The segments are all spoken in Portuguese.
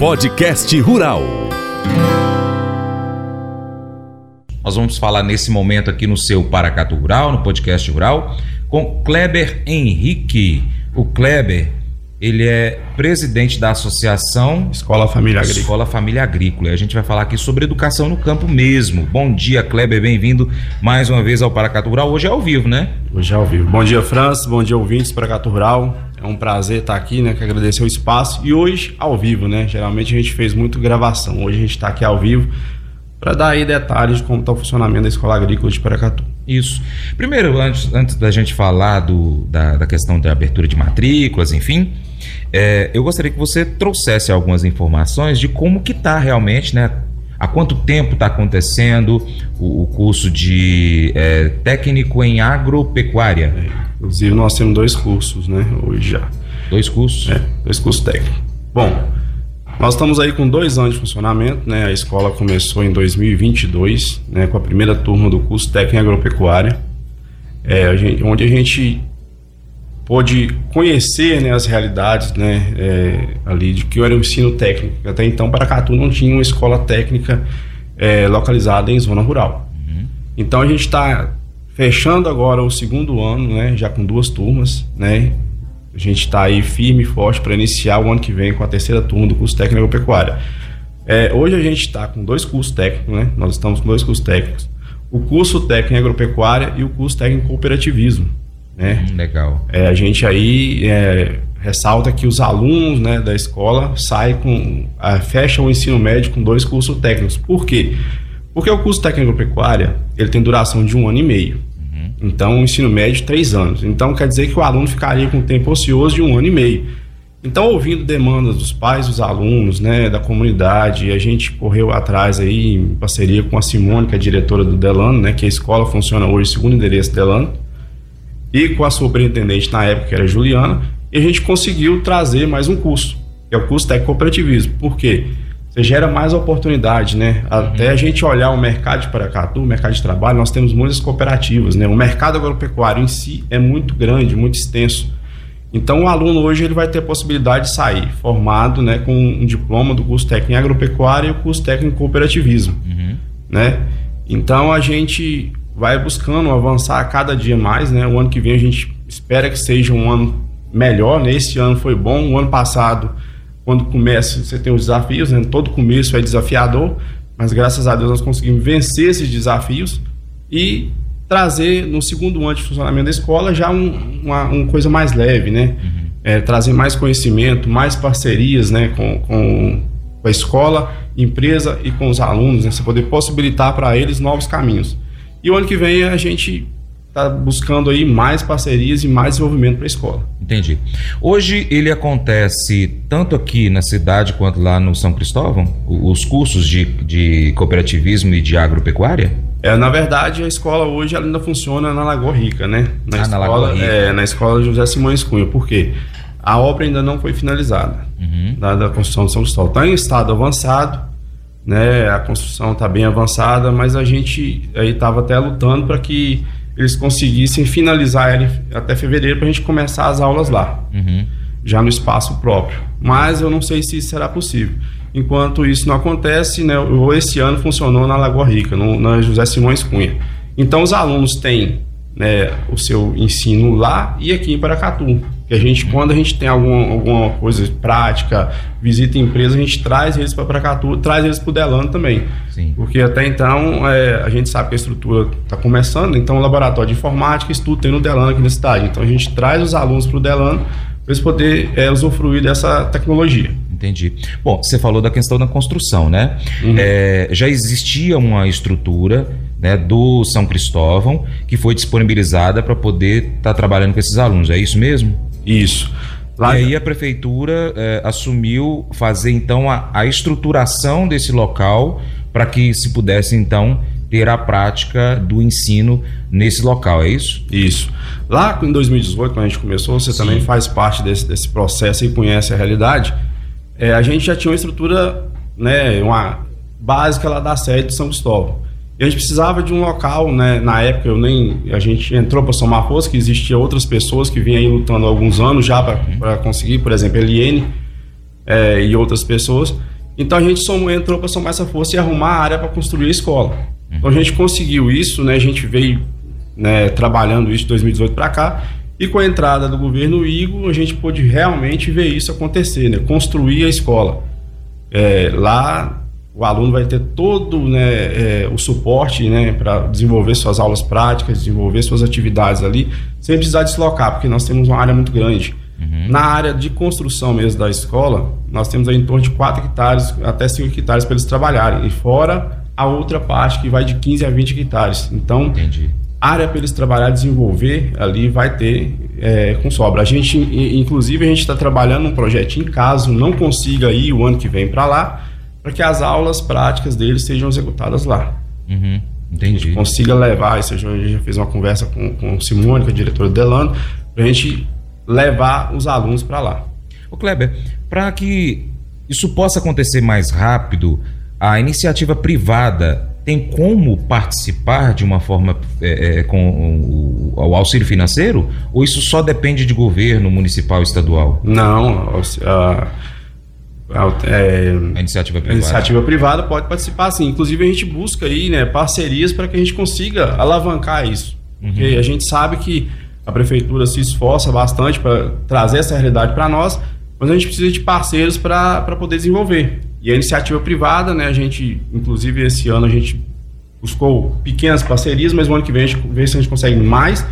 Podcast Rural. Nós vamos falar nesse momento aqui no seu Paracatu Rural, no podcast Rural, com Kleber Henrique. O Kleber, ele é presidente da Associação Escola Família Agrícola. Escola Família Agrícola. E a gente vai falar aqui sobre educação no campo mesmo. Bom dia, Kleber, bem-vindo mais uma vez ao Paracatu Rural. Hoje é ao vivo, né? Hoje é ao vivo. Bom dia, França. Bom dia, ouvintes Paracatu Rural. É um prazer estar aqui, né? Que agradecer o espaço. E hoje, ao vivo, né? Geralmente a gente fez muito gravação. Hoje a gente está aqui ao vivo para dar aí detalhes de como está o funcionamento da Escola Agrícola de Paracatu. Isso. Primeiro, antes, antes da gente falar do, da, da questão da abertura de matrículas, enfim, é, eu gostaria que você trouxesse algumas informações de como que está realmente, né? Há quanto tempo está acontecendo o, o, curso de é, técnico em agropecuária? É, inclusive, nós temos dois cursos, né? Hoje já. Dois cursos? É, dois cursos técnicos. Bom, nós estamos aí com dois anos de funcionamento, né? A escola começou em 2022, né? Com a primeira turma do curso técnico em agropecuária, é, a gente, onde a gente pôde conhecer né, as realidades né, é, ali de que era o ensino técnico. Até então, Paracatu não tinha uma escola técnica é, localizada em zona rural. Uhum. Então, a gente está fechando agora o segundo ano, né, já com duas turmas, né, a gente está aí firme e forte para iniciar o ano que vem com a terceira turma do curso técnico agropecuária. É, hoje a gente está com dois cursos técnicos, né? Nós estamos com dois cursos técnicos. O curso técnico em agropecuária e o curso técnico em cooperativismo. Né? Hum, legal. É, a gente aí é, ressalta que os alunos né, da escola saem com. fecham o ensino médio com dois cursos técnicos. Por quê? Porque o curso técnico agropecuária ele tem duração de um ano e meio. Então, o ensino médio, três anos. Então, quer dizer que o aluno ficaria com tempo ocioso de um ano e meio. Então, ouvindo demandas dos pais, dos alunos, né, da comunidade, a gente correu atrás aí, em parceria com a Simone, que é a diretora do Delano, né, que a escola funciona hoje segundo endereço Delano, e com a superintendente na época, que era a Juliana, e a gente conseguiu trazer mais um curso, que é o curso Técnico Cooperativismo. Por quê? você gera mais oportunidade, né? Até uhum. a gente olhar o mercado de Paracatu, o mercado de trabalho, nós temos muitas cooperativas, né? O mercado agropecuário em si é muito grande, muito extenso. Então, o aluno hoje ele vai ter a possibilidade de sair formado, né, com um diploma do curso técnico em agropecuária e o curso técnico em cooperativismo, uhum. né? Então, a gente vai buscando avançar a cada dia mais, né? O ano que vem a gente espera que seja um ano melhor, né? Esse ano foi bom, o ano passado quando começa, você tem os desafios, né? todo começo é desafiador, mas graças a Deus nós conseguimos vencer esses desafios e trazer no segundo ano de funcionamento da escola já um, uma, uma coisa mais leve, né? Uhum. É, trazer mais conhecimento, mais parcerias né? com, com, com a escola, empresa e com os alunos, né? Você poder possibilitar para eles novos caminhos. E o ano que vem a gente está buscando aí mais parcerias e mais desenvolvimento para a escola. Entendi. Hoje ele acontece tanto aqui na cidade quanto lá no São Cristóvão? Os cursos de, de cooperativismo e de agropecuária? É, na verdade, a escola hoje ainda funciona na Lagoa Rica, né? Na ah, escola, na Lagoa Rica. É, na escola José Simões Cunha. Por quê? A obra ainda não foi finalizada, uhum. da, da construção de São Cristóvão. Está em estado avançado, né? A construção está bem avançada, mas a gente aí estava até lutando para que eles conseguissem finalizar ele até fevereiro para a gente começar as aulas lá, uhum. já no espaço próprio. Mas eu não sei se isso será possível. Enquanto isso não acontece, né, esse ano funcionou na Lagoa Rica, no, na José Simões Cunha. Então os alunos têm né, o seu ensino lá e aqui em Paracatu. Que a gente, quando a gente tem alguma, alguma coisa prática, visita empresa, a gente traz eles para Paracatu, traz eles para o Delano também. Sim. Porque até então é, a gente sabe que a estrutura está começando, então o laboratório de informática estudo tem no Delano aqui na cidade. Então a gente traz os alunos para o Delano para eles poderem é, usufruir dessa tecnologia. Entendi. Bom, você falou da questão da construção, né? Uhum. É, já existia uma estrutura né, do São Cristóvão que foi disponibilizada para poder estar tá trabalhando com esses alunos, é isso mesmo? Isso. Lá... E aí a prefeitura é, assumiu fazer então a, a estruturação desse local para que se pudesse então ter a prática do ensino nesse local, é isso? Isso. Lá em 2018, quando a gente começou, você Sim. também faz parte desse, desse processo e conhece a realidade. É, a gente já tinha uma estrutura, né, uma básica lá da sede de São Cristóvão. E a gente precisava de um local, né? Na época eu nem. A gente entrou para somar força, que existia outras pessoas que vinham aí lutando há alguns anos já para conseguir, por exemplo, Eliene é, e outras pessoas. Então a gente somou, entrou para somar essa força e arrumar a área para construir a escola. Então a gente conseguiu isso, né? A gente veio né, trabalhando isso de 2018 para cá e com a entrada do governo Igor a gente pôde realmente ver isso acontecer, né? Construir a escola. É, lá o aluno vai ter todo né, é, o suporte né, para desenvolver suas aulas práticas, desenvolver suas atividades ali, sem precisar deslocar, porque nós temos uma área muito grande. Uhum. Na área de construção mesmo da escola, nós temos aí em torno de 4 hectares até 5 hectares para eles trabalharem. E fora a outra parte que vai de 15 a 20 hectares. Então, Entendi. área para eles trabalhar, desenvolver ali vai ter é, com sobra. A gente, inclusive, a gente está trabalhando um projetinho, caso não consiga ir o ano que vem para lá, para que as aulas práticas deles sejam executadas lá. Uhum. Entendi. consiga levar, isso a gente já fez uma conversa com, com Simone, que é a diretora do Delano, para a gente levar os alunos para lá. O Kleber, para que isso possa acontecer mais rápido, a iniciativa privada tem como participar de uma forma é, é, com o, o, auxílio financeiro? Ou isso só depende de governo municipal e estadual? Não, a, a, é, a iniciativa privada. A iniciativa privada pode participar sim. Inclusive a gente busca aí né, parcerias para que a gente consiga alavancar isso. Uhum. Porque a gente sabe que a prefeitura se esforça bastante para trazer essa realidade para nós, mas a gente precisa de parceiros para poder desenvolver. E a iniciativa privada, né, a gente, inclusive esse ano a gente buscou pequenas parcerias, mas o ano que vem a gente vê se a gente consegue mais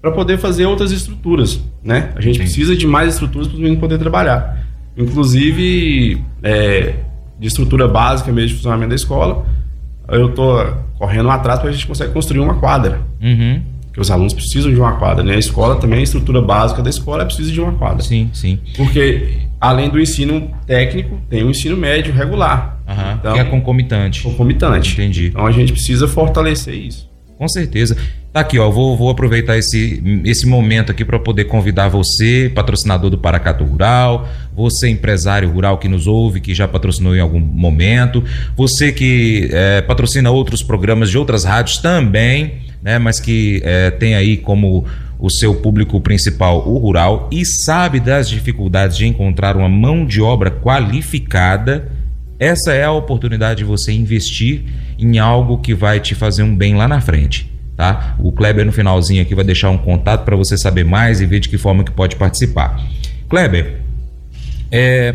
para poder fazer outras estruturas, né? A gente Sim. precisa de mais estruturas para os meninos poder trabalhar. Inclusive, é, de estrutura básica mesmo de funcionamento da escola, eu estou correndo atrás para a gente conseguir construir uma quadra. Uhum que os alunos precisam de uma quadra, né? A escola também, a estrutura básica da escola precisa de uma quadra. Sim, sim. Porque além do ensino técnico, tem o ensino médio regular. Uhum, então, que é concomitante. Concomitante. Entendi. Então a gente precisa fortalecer isso. Com certeza. Tá aqui, ó. Vou, vou aproveitar esse, esse momento aqui para poder convidar você, patrocinador do Paracato Rural, você, empresário rural que nos ouve, que já patrocinou em algum momento, você que é, patrocina outros programas de outras rádios também né, mas que é, tem aí como o seu público principal o rural e sabe das dificuldades de encontrar uma mão de obra qualificada, essa é a oportunidade de você investir em algo que vai te fazer um bem lá na frente. Tá? O Kleber no finalzinho aqui vai deixar um contato para você saber mais e ver de que forma que pode participar. Kleber, é,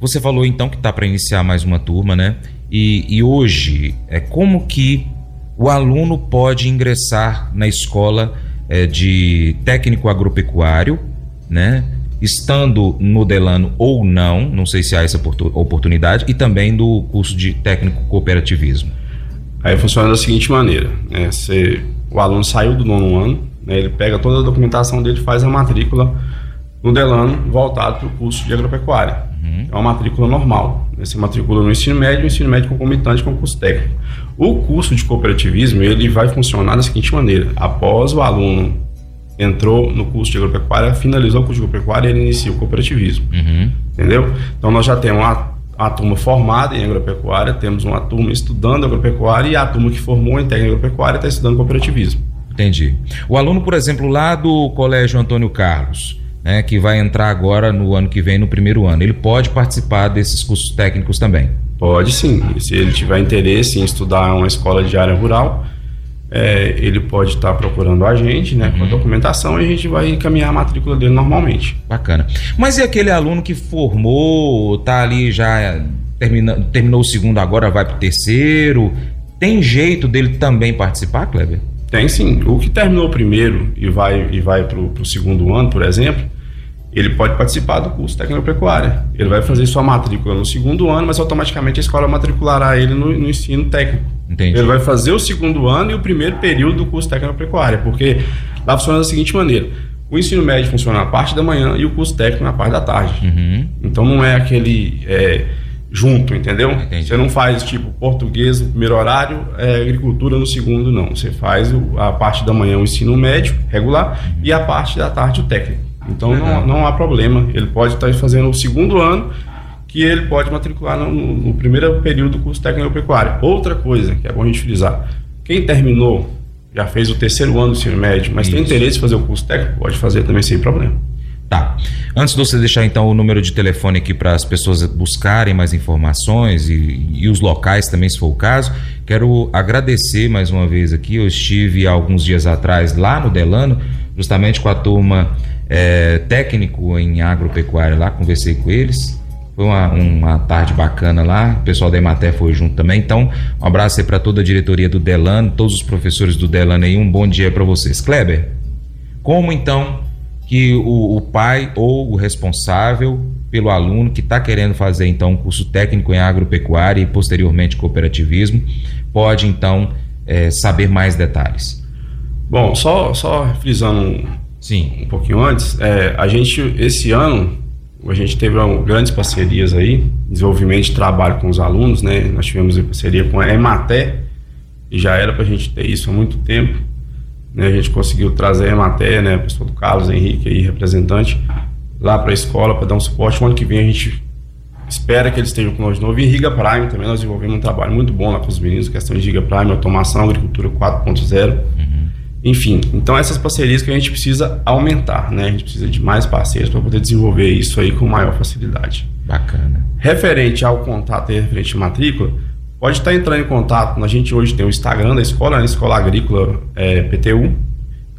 você falou então que está para iniciar mais uma turma, né? E, e hoje, é como que o aluno pode ingressar na escola é, de técnico agropecuário, né? Estando no Delano ou não, não sei se há essa oportunidade, e também do curso de técnico cooperativismo. Aí funciona da seguinte maneira: né? Você, o aluno saiu do nono ano, né? ele pega toda a documentação dele, faz a matrícula no Delano voltado para o curso de agropecuária. Uhum. É uma matrícula normal. Você matricula no ensino médio, ensino médio concomitante com o curso técnico. O curso de cooperativismo ele vai funcionar da seguinte maneira: após o aluno entrou no curso de agropecuária, finalizou o curso de agropecuária, ele inicia o cooperativismo. Uhum. Entendeu? Então nós já temos uma, a turma formada em agropecuária, temos uma turma estudando agropecuária e a turma que formou em técnica agropecuária está estudando cooperativismo. Entendi. O aluno, por exemplo, lá do Colégio Antônio Carlos, né, que vai entrar agora no ano que vem, no primeiro ano, ele pode participar desses cursos técnicos também? Pode sim. Se ele tiver interesse em estudar uma escola de área rural, é, ele pode estar tá procurando a gente, né, uhum. com a documentação, e a gente vai encaminhar a matrícula dele normalmente. Bacana. Mas e aquele aluno que formou, tá ali já termina, terminou o segundo agora, vai para o terceiro? Tem jeito dele também participar, Kleber? Tem sim. O que terminou o primeiro e vai, e vai para o segundo ano, por exemplo, ele pode participar do curso técnico-pecuária. Ele vai fazer sua matrícula no segundo ano, mas automaticamente a escola matriculará ele no, no ensino técnico. Entendi. Ele vai fazer o segundo ano e o primeiro período do curso técnico-pecuária, porque lá funciona da seguinte maneira. O ensino médio funciona na parte da manhã e o curso técnico na parte da tarde. Uhum. Então não é aquele é, junto, entendeu? Entendi. Você não faz tipo português no primeiro horário, é, agricultura no segundo, não. Você faz a parte da manhã o ensino médio regular uhum. e a parte da tarde o técnico. Então não, não há problema. Ele pode estar fazendo o segundo ano que ele pode matricular no, no primeiro período do curso técnico pecuário. Outra coisa que é bom a gente frisar: quem terminou, já fez o terceiro ano do ensino médio, mas Isso. tem interesse em fazer o curso técnico, pode fazer também sem problema. Tá. Antes de você deixar então o número de telefone aqui para as pessoas buscarem mais informações e, e, os locais também, se for o caso, quero agradecer mais uma vez aqui. Eu estive alguns dias atrás lá no Delano, justamente com a turma é, técnico em agropecuária lá, conversei com eles. Foi uma, uma tarde bacana lá, o pessoal da Emater foi junto também. Então, um abraço aí para toda a diretoria do Delano, todos os professores do Delano aí, um bom dia para vocês. Kleber, como então que o, o, pai ou o responsável pelo aluno que está querendo fazer então um curso técnico em agropecuária e posteriormente cooperativismo pode então é, saber mais detalhes? Bom, só, só frisando Sim. um pouquinho antes, é, a gente esse ano a gente teve grandes parcerias aí, desenvolvimento de trabalho com os alunos, né? Nós tivemos parceria com a Ematé, e já era para a gente ter isso há muito tempo. Né? A gente conseguiu trazer a Ematé, né? A pessoa do Carlos Henrique aí, representante, lá para a escola para dar um suporte. O ano que vem a gente espera que eles estejam nós de novo. E Riga Prime também nós desenvolvemos um trabalho muito bom lá com os meninos, questão de Riga Prime, automação, agricultura 4.0. Enfim, então essas parcerias que a gente precisa aumentar, né? A gente precisa de mais parceiros para poder desenvolver isso aí com maior facilidade. Bacana. Referente ao contato e referente à matrícula, pode estar entrando em contato. A gente hoje tem o Instagram da escola, a né? Escola Agrícola é, PTU.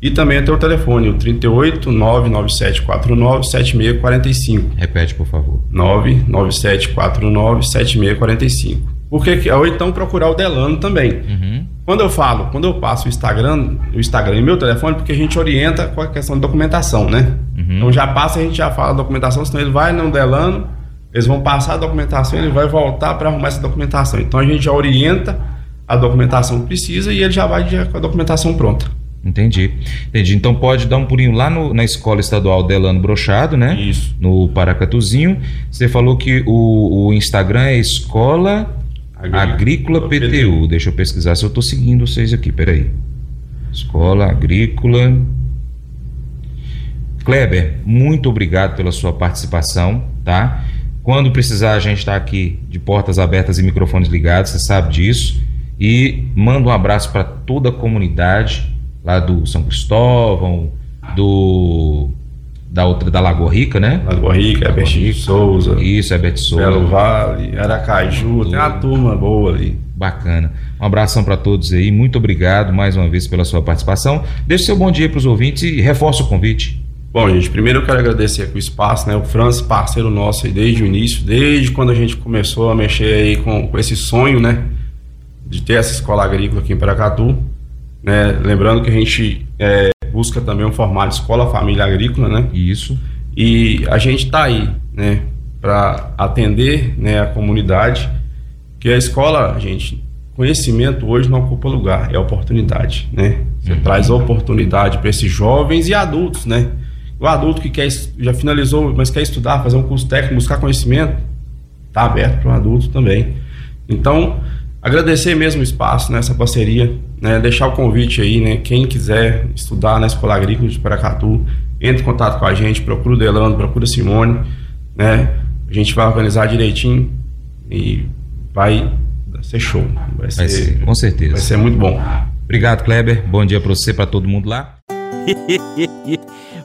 E também tem o telefone, o 38 99749 7645. Repete, por favor. 99749 7645. Porque, ou então procurar o Delano também. Uhum. Quando eu falo, quando eu passo o Instagram, o Instagram e meu telefone, porque a gente orienta com a questão de documentação, né? Uhum. Então já passa, a gente já fala a documentação, senão ele vai no Delano, eles vão passar a documentação, ele vai voltar para arrumar essa documentação. Então a gente já orienta a documentação que precisa e ele já vai com a documentação pronta. Entendi. Entendi. Então pode dar um pulinho lá no, na Escola Estadual Delano Brochado, né? Isso. No Paracatuzinho. Você falou que o, o Instagram é Escola Agrícola. PTU. Deixa eu pesquisar se eu estou seguindo vocês aqui, peraí. Escola Agrícola. Kleber, muito obrigado pela sua participação, tá? Quando precisar, a gente está aqui de portas abertas e microfones ligados, você sabe disso. E manda um abraço para toda a comunidade lá do São Cristóvão, do da outra da Lagoa Rica, né? Lagoa Rica, Lagoa Rica, Souza. Isso, Herbert Souza. Belo Vale, Aracaju, tem uma turma boa ali. Bacana. Um abração para todos aí. Muito obrigado mais uma vez pela sua participação. Deixe seu bom dia para os ouvintes e reforça o convite. Bom, gente, primeiro eu quero agradecer aqui o espaço, né? O Francis, parceiro nosso aí desde o início, desde quando a gente começou a mexer aí com, com esse sonho, né? De ter essa escola agrícola aqui em Paracatu. Né? Lembrando que a gente é, busca também um formato escola família agrícola, né? Isso. E a gente está aí, né, para atender, né, a comunidade, que a escola, gente, conhecimento hoje não ocupa lugar, é oportunidade, né? Você uhum. traz oportunidade para esses jovens e adultos, né? O adulto que quer já finalizou, mas quer estudar, fazer um curso técnico, buscar conhecimento, está aberto para o adulto também. Então, Agradecer mesmo o espaço nessa parceria, né? deixar o convite aí, né? Quem quiser estudar na Escola Agrícola de Paracatu, entre em contato com a gente, procura o Delano, procura a Simone, né? A gente vai organizar direitinho e vai ser show. Vai, vai ser, ser, com certeza. Vai ser muito bom. Obrigado, Kleber. Bom dia para você, para todo mundo lá.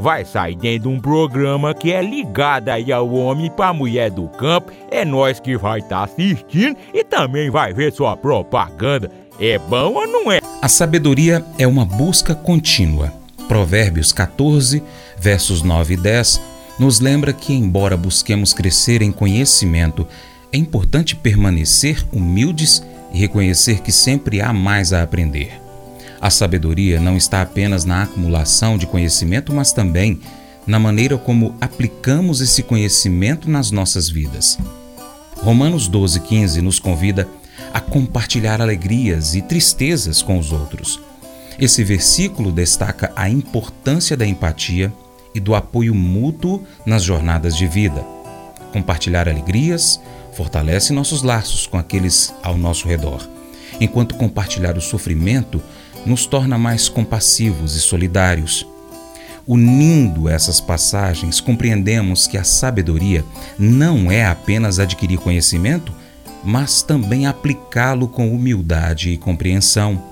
vai sair dentro de um programa que é ligado aí ao homem para mulher do campo. É nós que vai estar tá assistindo e também vai ver sua propaganda. É bom ou não é? A sabedoria é uma busca contínua. Provérbios 14, versos 9 e 10 nos lembra que, embora busquemos crescer em conhecimento, é importante permanecer humildes e reconhecer que sempre há mais a aprender. A sabedoria não está apenas na acumulação de conhecimento, mas também na maneira como aplicamos esse conhecimento nas nossas vidas. Romanos 12,15 nos convida a compartilhar alegrias e tristezas com os outros. Esse versículo destaca a importância da empatia e do apoio mútuo nas jornadas de vida. Compartilhar alegrias fortalece nossos laços com aqueles ao nosso redor, enquanto compartilhar o sofrimento nos torna mais compassivos e solidários. Unindo essas passagens, compreendemos que a sabedoria não é apenas adquirir conhecimento, mas também aplicá-lo com humildade e compreensão.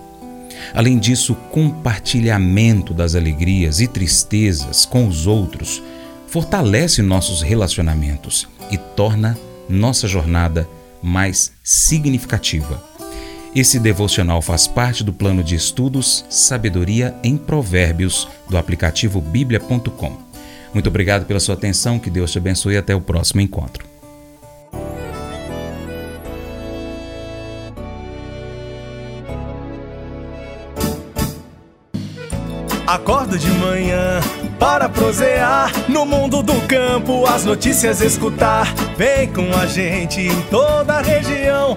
Além disso, o compartilhamento das alegrias e tristezas com os outros fortalece nossos relacionamentos e torna nossa jornada mais significativa. Esse devocional faz parte do plano de estudos Sabedoria em Provérbios do aplicativo bíblia.com. Muito obrigado pela sua atenção, que Deus te abençoe e até o próximo encontro. Acordo de manhã para prosear no mundo do campo, as notícias escutar. Vem com a gente em toda a região